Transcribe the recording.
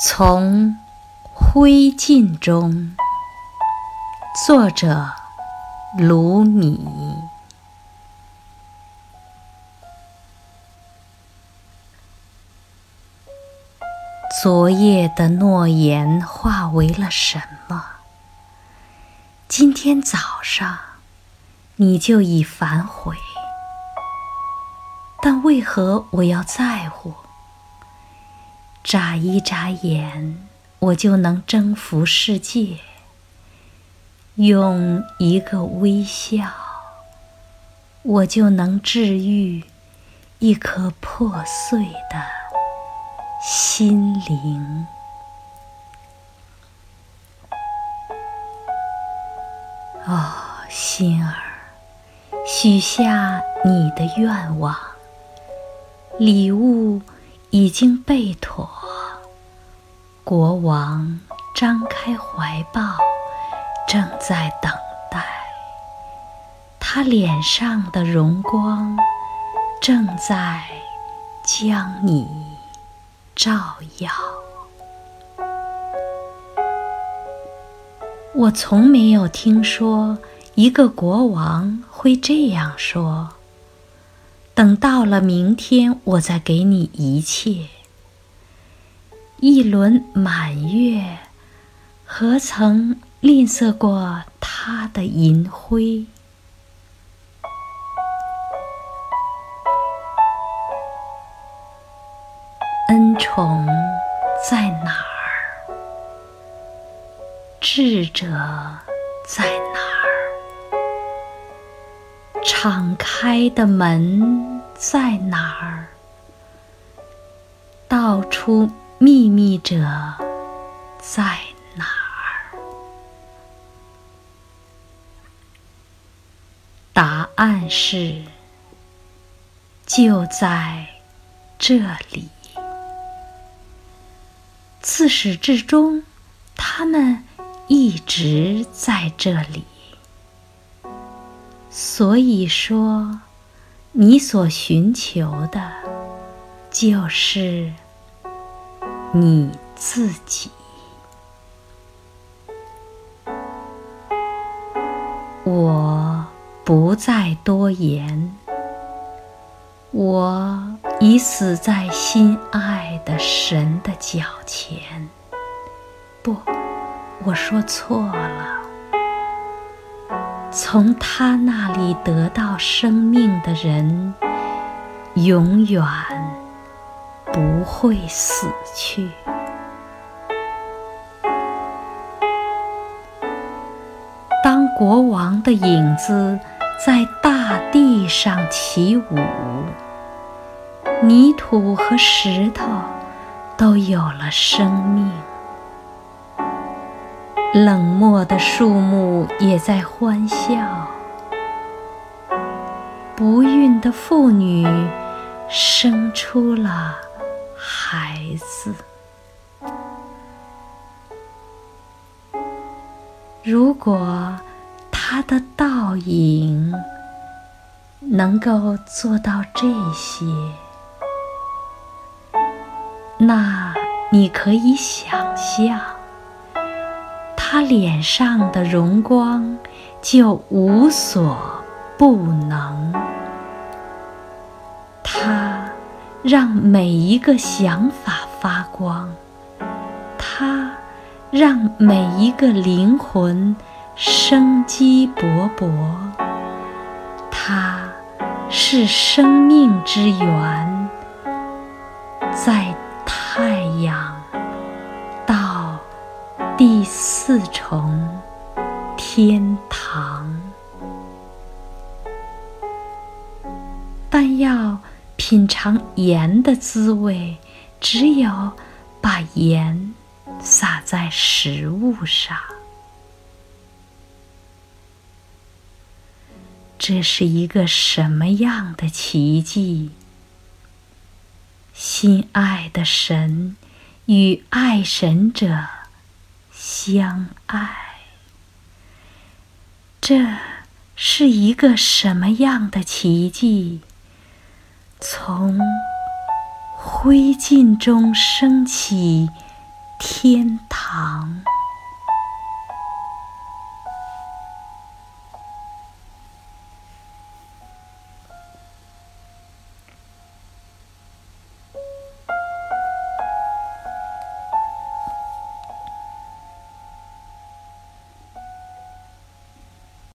从灰烬中，作者卢米。昨夜的诺言化为了什么？今天早上你就已反悔，但为何我要在乎？眨一眨眼，我就能征服世界；用一个微笑，我就能治愈一颗破碎的心灵。哦，心儿，许下你的愿望，礼物已经备妥。国王张开怀抱，正在等待。他脸上的荣光正在将你照耀。我从没有听说一个国王会这样说：“等到了明天，我再给你一切。”一轮满月，何曾吝啬过它的银辉？恩宠在哪儿？智者在哪儿？敞开的门在哪儿？道出。秘密者在哪儿？答案是，就在这里。自始至终，他们一直在这里。所以说，你所寻求的，就是。你自己，我不再多言。我已死在心爱的神的脚前。不，我说错了。从他那里得到生命的人，永远。不会死去。当国王的影子在大地上起舞，泥土和石头都有了生命，冷漠的树木也在欢笑，不孕的妇女生出了。孩子，如果他的倒影能够做到这些，那你可以想象，他脸上的荣光就无所不能。他让每一个想法发光，它让每一个灵魂生机勃勃。它是生命之源，在太阳到第四重天堂，但要。品尝盐的滋味，只有把盐撒在食物上。这是一个什么样的奇迹？心爱的神与爱神者相爱，这是一个什么样的奇迹？从灰烬中升起天堂。